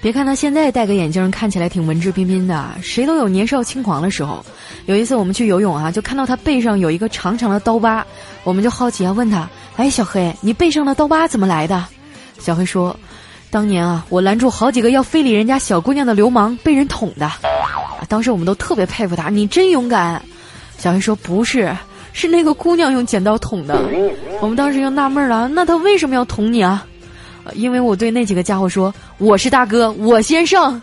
别看他现在戴个眼镜，看起来挺文质彬彬的，谁都有年少轻狂的时候。有一次我们去游泳啊，就看到他背上有一个长长的刀疤，我们就好奇啊，问他：“哎，小黑，你背上的刀疤怎么来的？”小黑说：“当年啊，我拦住好几个要非礼人家小姑娘的流氓，被人捅的。”当时我们都特别佩服他，你真勇敢。小黑说：“不是，是那个姑娘用剪刀捅的。”我们当时就纳闷了，那他为什么要捅你啊？因为我对那几个家伙说：“我是大哥，我先上。”